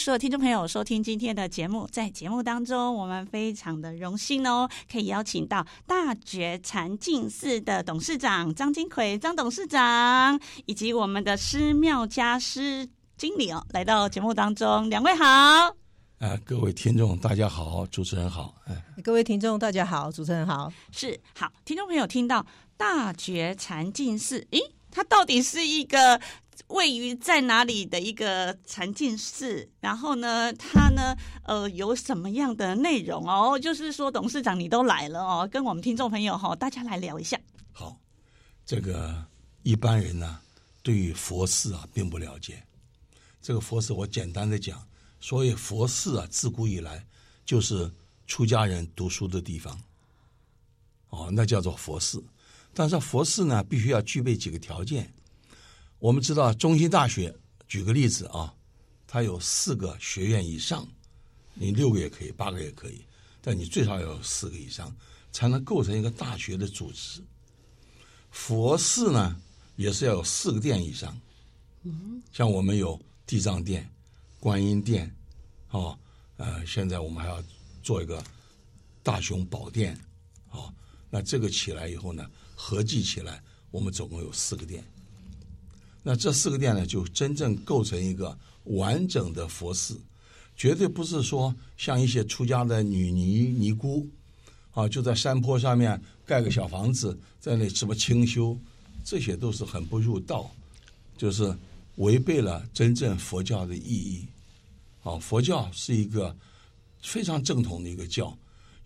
所有听众朋友，收听今天的节目，在节目当中，我们非常的荣幸哦，可以邀请到大觉禅净寺的董事长张金奎张董事长，以及我们的施妙家师经理哦，来到节目当中。两位好，呃，各位听众大家好，主持人好，哎，各位听众大家好，主持人好，是好，听众朋友听到大觉禅净寺，咦，它到底是一个？位于在哪里的一个禅净寺？然后呢，它呢，呃，有什么样的内容哦？就是说，董事长你都来了哦，跟我们听众朋友哈、哦，大家来聊一下。好，这个一般人呢，对于佛寺啊，并不了解。这个佛寺，我简单的讲，所以佛寺啊，自古以来就是出家人读书的地方。哦，那叫做佛寺。但是佛寺呢，必须要具备几个条件。我们知道，中心大学举个例子啊，它有四个学院以上，你六个也可以，八个也可以，但你最少要有四个以上，才能构成一个大学的组织。佛寺呢，也是要有四个殿以上，嗯，像我们有地藏殿、观音殿，哦，呃，现在我们还要做一个大雄宝殿，哦，那这个起来以后呢，合计起来，我们总共有四个殿。那这四个殿呢，就真正构成一个完整的佛寺，绝对不是说像一些出家的女尼尼姑，啊，就在山坡上面盖个小房子，在那什么清修，这些都是很不入道，就是违背了真正佛教的意义。啊，佛教是一个非常正统的一个教，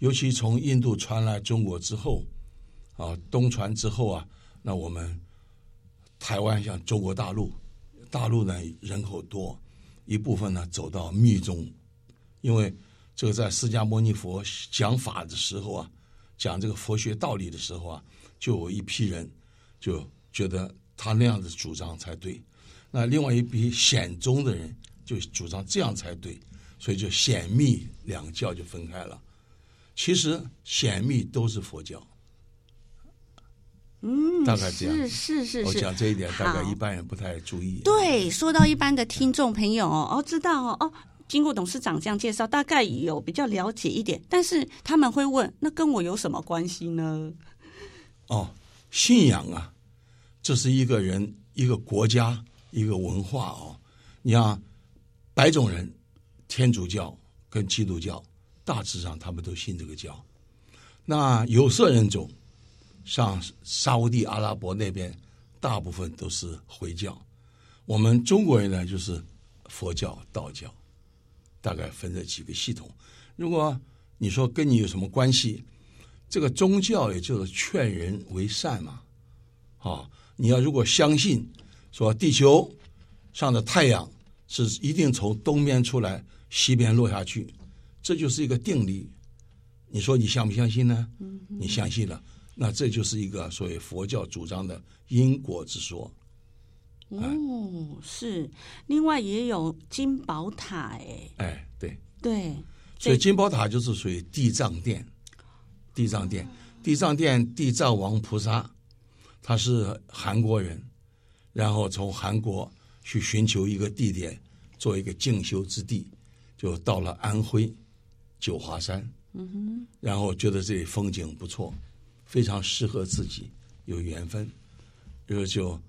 尤其从印度传来中国之后，啊，东传之后啊，那我们。台湾像中国大陆，大陆呢人口多，一部分呢走到密宗，因为这个在释迦牟尼佛讲法的时候啊，讲这个佛学道理的时候啊，就有一批人就觉得他那样子主张才对，那另外一批显宗的人就主张这样才对，所以就显密两教就分开了。其实显密都是佛教。嗯，大概这样是是是，我讲这一点，大概一般人不太注意。对，说到一般的听众朋友哦，哦，知道哦，哦，经过董事长这样介绍，大概有比较了解一点。但是他们会问，那跟我有什么关系呢？哦，信仰啊，这是一个人、一个国家、一个文化哦。你像白种人，天主教跟基督教，大致上他们都信这个教。那有色人种。像沙乌地阿拉伯那边，大部分都是回教。我们中国人呢，就是佛教、道教，大概分这几个系统。如果你说跟你有什么关系，这个宗教也就是劝人为善嘛。啊，你要如果相信说地球上的太阳是一定从东边出来，西边落下去，这就是一个定理。你说你相不相信呢？你相信了。那这就是一个所谓佛教主张的因果之说。哦，是。另外也有金宝塔，哎，哎，对对。所以金宝塔就是属于地藏殿，地藏殿，地藏殿，地藏王菩萨，他是韩国人，然后从韩国去寻求一个地点做一个静修之地，就到了安徽九华山，嗯哼，然后觉得这里风景不错。非常适合自己，有缘分，然后就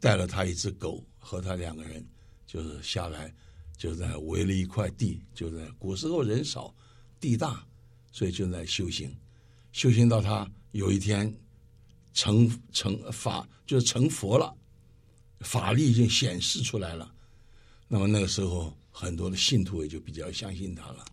带了他一只狗和他两个人，就是下来，就在围了一块地，就在古时候人少，地大，所以就在修行，修行到他有一天成成法，就是成佛了，法力已经显示出来了，那么那个时候很多的信徒也就比较相信他了，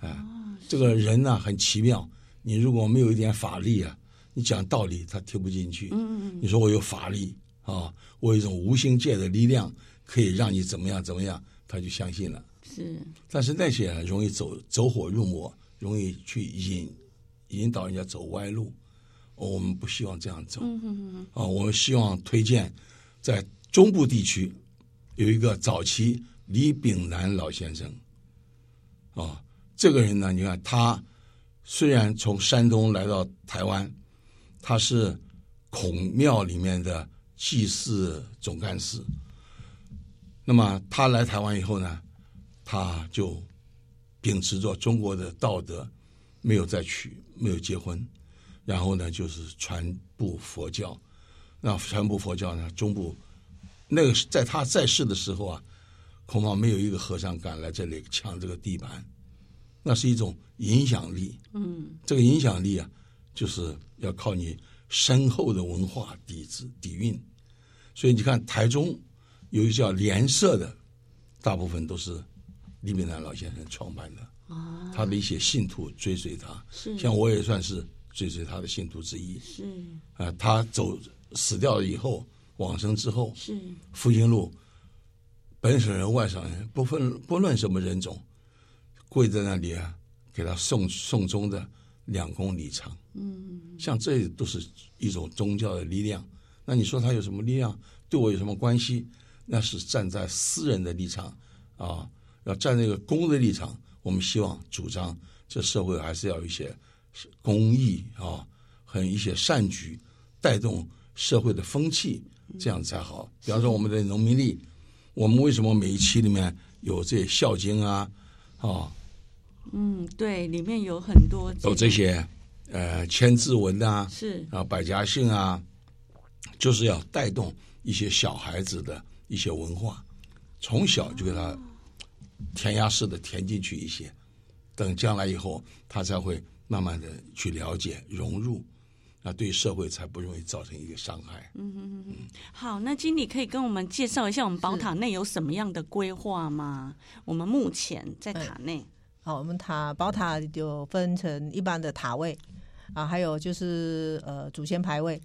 啊，这个人呢很奇妙，你如果没有一点法力啊。你讲道理，他听不进去。嗯，你说我有法力啊，我有一种无形界的力量，可以让你怎么样怎么样，他就相信了。是，但是那些容易走走火入魔，容易去引引导人家走歪路。我们不希望这样走。嗯嗯嗯。啊，我们希望推荐在中部地区有一个早期李炳南老先生，啊、哦，这个人呢，你看他虽然从山东来到台湾，他是孔庙里面的祭祀总干事。那么他来台湾以后呢，他就秉持着中国的道德，没有再娶，没有结婚，然后呢，就是传播佛教。那传播佛教呢，中部那个在他在世的时候啊，恐怕没有一个和尚敢来这里抢这个地盘。那是一种影响力，嗯，这个影响力啊，就是要靠你深厚的文化底子底蕴。所以你看台中。有一个叫莲社的，大部分都是李炳南老先生创办的。啊，他的一些信徒追随他，是像我也算是追随他的信徒之一。是啊，他走死掉了以后，往生之后，是复兴路，本省人、外省人不分不论什么人种，跪在那里啊，给他送送终的两公里长。嗯，像这都是一种宗教的力量。那你说它有什么力量？对我有什么关系？那是站在私人的立场啊，要站那个公的立场。我们希望主张这社会还是要有一些公益啊，和一些善举，带动社会的风气，这样才好。比方说我们的农民历，我们为什么每一期里面有这些孝经啊？啊，嗯，对，里面有很多有这些呃千字文啊，是啊百家姓啊，就是要带动一些小孩子的。一些文化，从小就给他填鸭式的填进去一些，等将来以后，他才会慢慢的去了解融入，那对社会才不容易造成一个伤害。嗯嗯嗯。好，那经理可以跟我们介绍一下我们宝塔内有什么样的规划吗？我们目前在塔内。嗯，好，我们塔宝塔就分成一般的塔位啊，还有就是呃祖先牌位。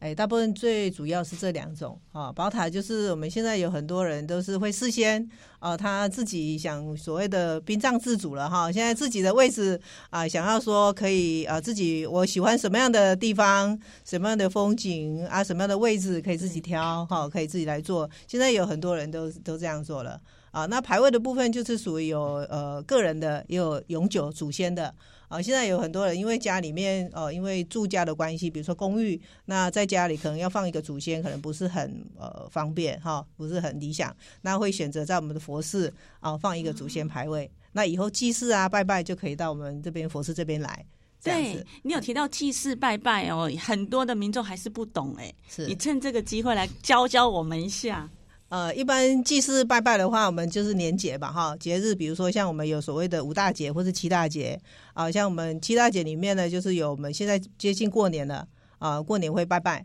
哎，大部分最主要是这两种啊。宝塔就是我们现在有很多人都是会事先啊，他自己想所谓的殡葬自主了哈。现在自己的位置啊，想要说可以啊，自己我喜欢什么样的地方，什么样的风景啊，什么样的位置可以自己挑哈，可以自己来做。现在有很多人都都这样做了啊。那牌位的部分就是属于有呃个人的，也有永久祖先的。啊，现在有很多人因为家里面呃，因为住家的关系，比如说公寓，那在家里可能要放一个祖先，可能不是很呃方便哈，不是很理想，那会选择在我们的佛寺啊放一个祖先牌位，那以后祭祀啊拜拜就可以到我们这边佛寺这边来。对，你有提到祭祀拜拜哦，很多的民众还是不懂哎，是你趁这个机会来教教我们一下。呃，一般祭祀拜拜的话，我们就是年节吧，哈，节日，比如说像我们有所谓的五大节或是七大节，啊，像我们七大节里面呢，就是有我们现在接近过年了，啊，过年会拜拜，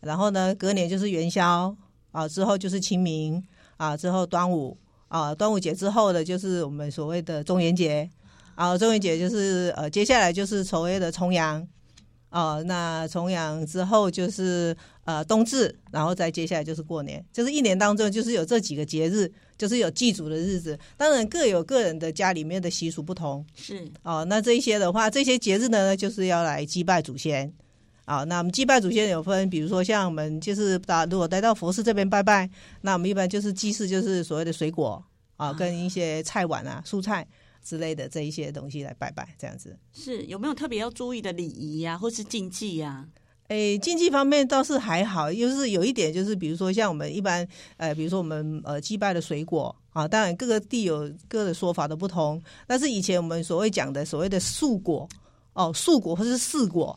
然后呢，隔年就是元宵，啊，之后就是清明，啊，之后端午，啊，端午节之后的就是我们所谓的中元节，啊，中元节就是呃，接下来就是所谓的重阳。哦，那重阳之后就是呃冬至，然后再接下来就是过年，就是一年当中就是有这几个节日，就是有祭祖的日子。当然各有各人的家里面的习俗不同，是哦。那这一些的话，这些节日呢，就是要来祭拜祖先。啊、哦，那我们祭拜祖先有分，比如说像我们就是打，如果来到佛寺这边拜拜，那我们一般就是祭祀，就是所谓的水果啊、哦，跟一些菜碗啊、蔬菜。之类的这一些东西来拜拜，这样子是有没有特别要注意的礼仪呀，或是禁忌呀？诶，禁忌方面倒是还好，就是有一点，就是比如说像我们一般，呃，比如说我们呃祭拜的水果啊，当然各个地有各的说法都不同，但是以前我们所谓讲的所谓的素果哦，素果或是四果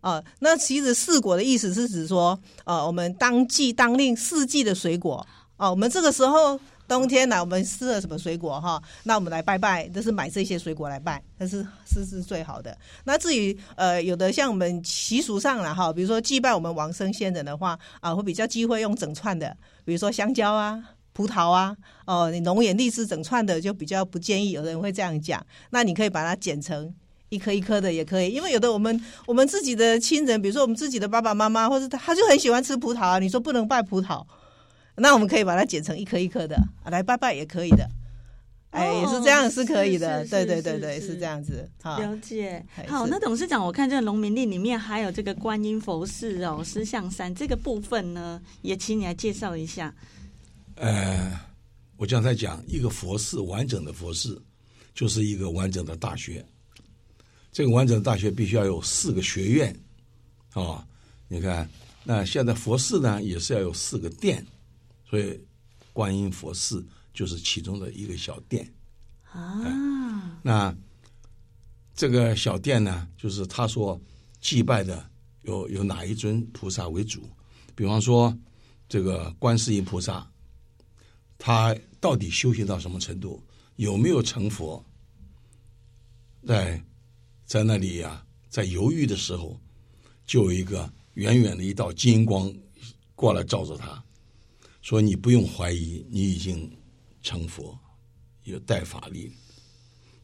啊，那其实四果的意思是指说，呃，我们当季当令四季的水果哦，我们这个时候。冬天呢，我们吃了什么水果哈？那我们来拜拜，都是买这些水果来拜，那是是是最好的。那至于呃，有的像我们习俗上了哈，比如说祭拜我们王生先人的话啊，会比较忌讳用整串的，比如说香蕉啊、葡萄啊，哦，你龙眼、荔枝整串的就比较不建议。有人会这样讲，那你可以把它剪成一颗一颗的也可以，因为有的我们我们自己的亲人，比如说我们自己的爸爸妈妈，或者他他就很喜欢吃葡萄啊，你说不能拜葡萄。那我们可以把它剪成一颗一颗的来拜拜也可以的，哎，也是这样是可以的，是对对对对，是这样子。好，了解。好，那董事长，我看这个农民历里面还有这个观音佛寺哦，狮象山这个部分呢，也请你来介绍一下。呃，我刚才讲一个佛寺完整的佛寺，就是一个完整的大学。这个完整的大学必须要有四个学院，啊、哦，你看，那现在佛寺呢也是要有四个殿，所以观音佛寺就是其中的一个小殿。啊，那这个小殿呢，就是他所祭拜的有有哪一尊菩萨为主？比方说这个观世音菩萨，他到底修行到什么程度？有没有成佛？在在那里呀、啊，在犹豫的时候，就有一个远远的一道金光过来照着他，说：“你不用怀疑，你已经成佛，有带法力。”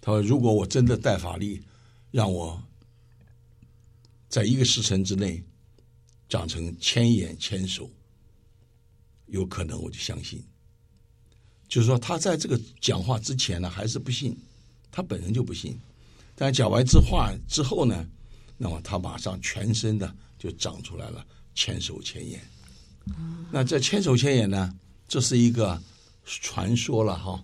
他说：“如果我真的带法力，让我在一个时辰之内长成千眼千手，有可能我就相信。”就是说，他在这个讲话之前呢，还是不信，他本人就不信。但讲完这话之后呢，那么他马上全身的就长出来了千手千眼。那这千手千眼呢，这是一个传说了哈。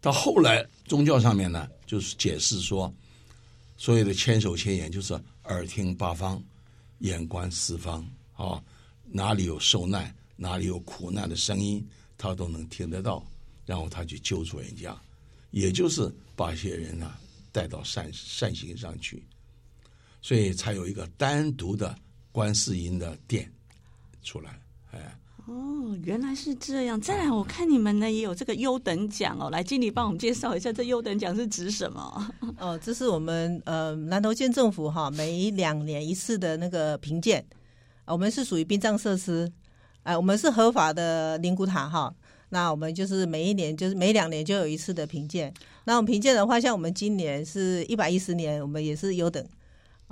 到后来宗教上面呢，就是解释说，所有的千手千眼就是耳听八方，眼观四方啊，哪里有受难，哪里有苦难的声音。他都能听得到，然后他去救助人家，也就是把一些人呢、啊、带到善善行上去，所以才有一个单独的观世音的殿出来。哎，哦，原来是这样。再来，我看你们呢也有这个优等奖哦，来经理帮我们介绍一下，这优等奖是指什么？哦，这是我们呃南投县政府哈每两年一次的那个评鉴，我们是属于殡葬设施。哎，我们是合法的灵骨塔哈，那我们就是每一年，就是每两年就有一次的评鉴。那我们评鉴的话，像我们今年是一百一十年，我们也是优等。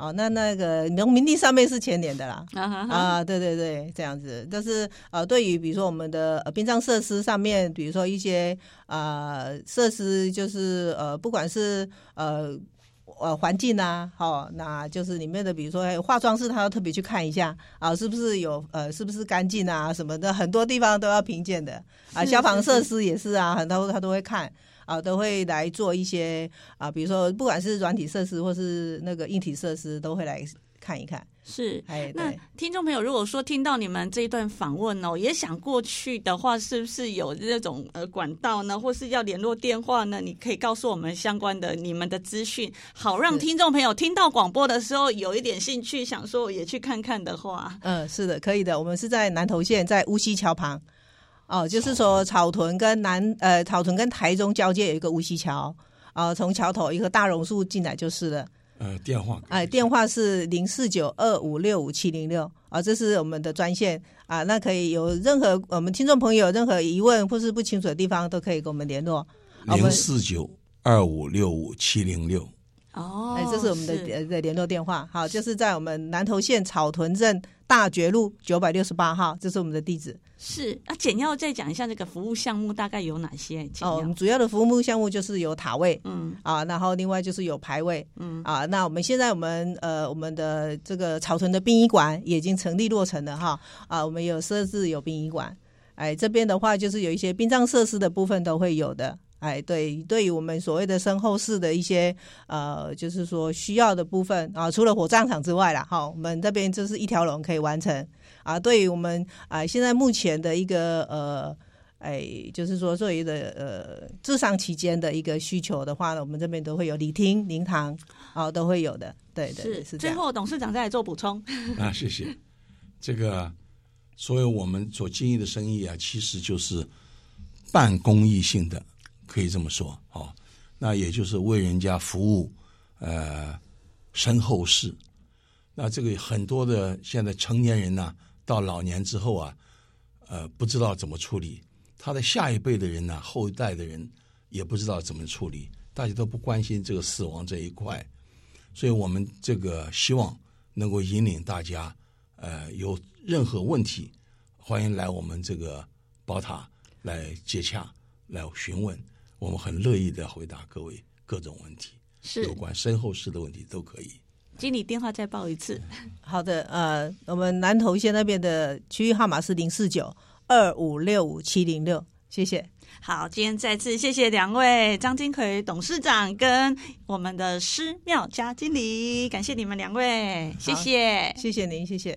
哦，那那个农民地上面是前年的啦。啊哈哈啊，对对对，这样子。但是呃，对于比如说我们的呃殡葬设施上面，比如说一些呃设施，就是呃不管是呃。呃，环境啊，好、哦，那就是里面的，比如说化妆室，他要特别去看一下啊，是不是有呃，是不是干净啊，什么的，很多地方都要评鉴的啊。消防设施也是啊，很多他都会看啊，都会来做一些啊，比如说不管是软体设施或是那个硬体设施，都会来看一看。是，哎，那听众朋友，如果说听到你们这一段访问哦，也想过去的话，是不是有那种呃管道呢，或是要联络电话呢？你可以告诉我们相关的你们的资讯，好让听众朋友听到广播的时候有一点兴趣，想说也去看看的话。嗯，是的，可以的。我们是在南投县，在乌溪桥旁，哦，就是说草屯。跟南呃草屯跟台中交界有一个无锡桥，啊、呃，从桥头一棵大榕树进来就是了。呃，电话哎，电话是零四九二五六五七零六。啊，这是我们的专线。啊，那可以有任何我们听众朋友任何疑问或是不清楚的地方，都可以跟我们联络。零四九二五六五七零六。哦，哎，这是我们的呃的联络电话。好，就是在我们南投县草屯镇大觉路九百六十八号，这是我们的地址。是啊，简要再讲一下这个服务项目大概有哪些？哦，我们主要的服务项目就是有塔位，嗯啊，然后另外就是有排位，嗯啊，那我们现在我们呃我们的这个草屯的殡仪馆也已经成立落成了哈，啊，我们有设置有殡仪馆，哎，这边的话就是有一些殡葬设施的部分都会有的，哎，对，对于我们所谓的身后事的一些呃，就是说需要的部分啊，除了火葬场之外啦，哈，我们这边就是一条龙可以完成。啊，对于我们啊，现在目前的一个呃，哎，就是说作为的呃，治丧期间的一个需求的话呢，我们这边都会有礼厅、灵堂，啊，都会有的。对对，是，是最后董事长再来做补充 啊，谢谢。这个所有我们所经营的生意啊，其实就是半公益性的，可以这么说哦。那也就是为人家服务，呃，身后事。那这个很多的现在成年人呢。到老年之后啊，呃，不知道怎么处理，他的下一辈的人呢，后一代的人也不知道怎么处理，大家都不关心这个死亡这一块，所以我们这个希望能够引领大家，呃，有任何问题，欢迎来我们这个宝塔来接洽，来询问，我们很乐意的回答各位各种问题，是有关身后事的问题都可以。经理电话再报一次。好的，呃，我们南投县那边的区域号码是零四九二五六五七零六，谢谢。好，今天再次谢谢两位张金奎董事长跟我们的施妙佳经理，感谢你们两位，谢谢，谢谢您，谢谢。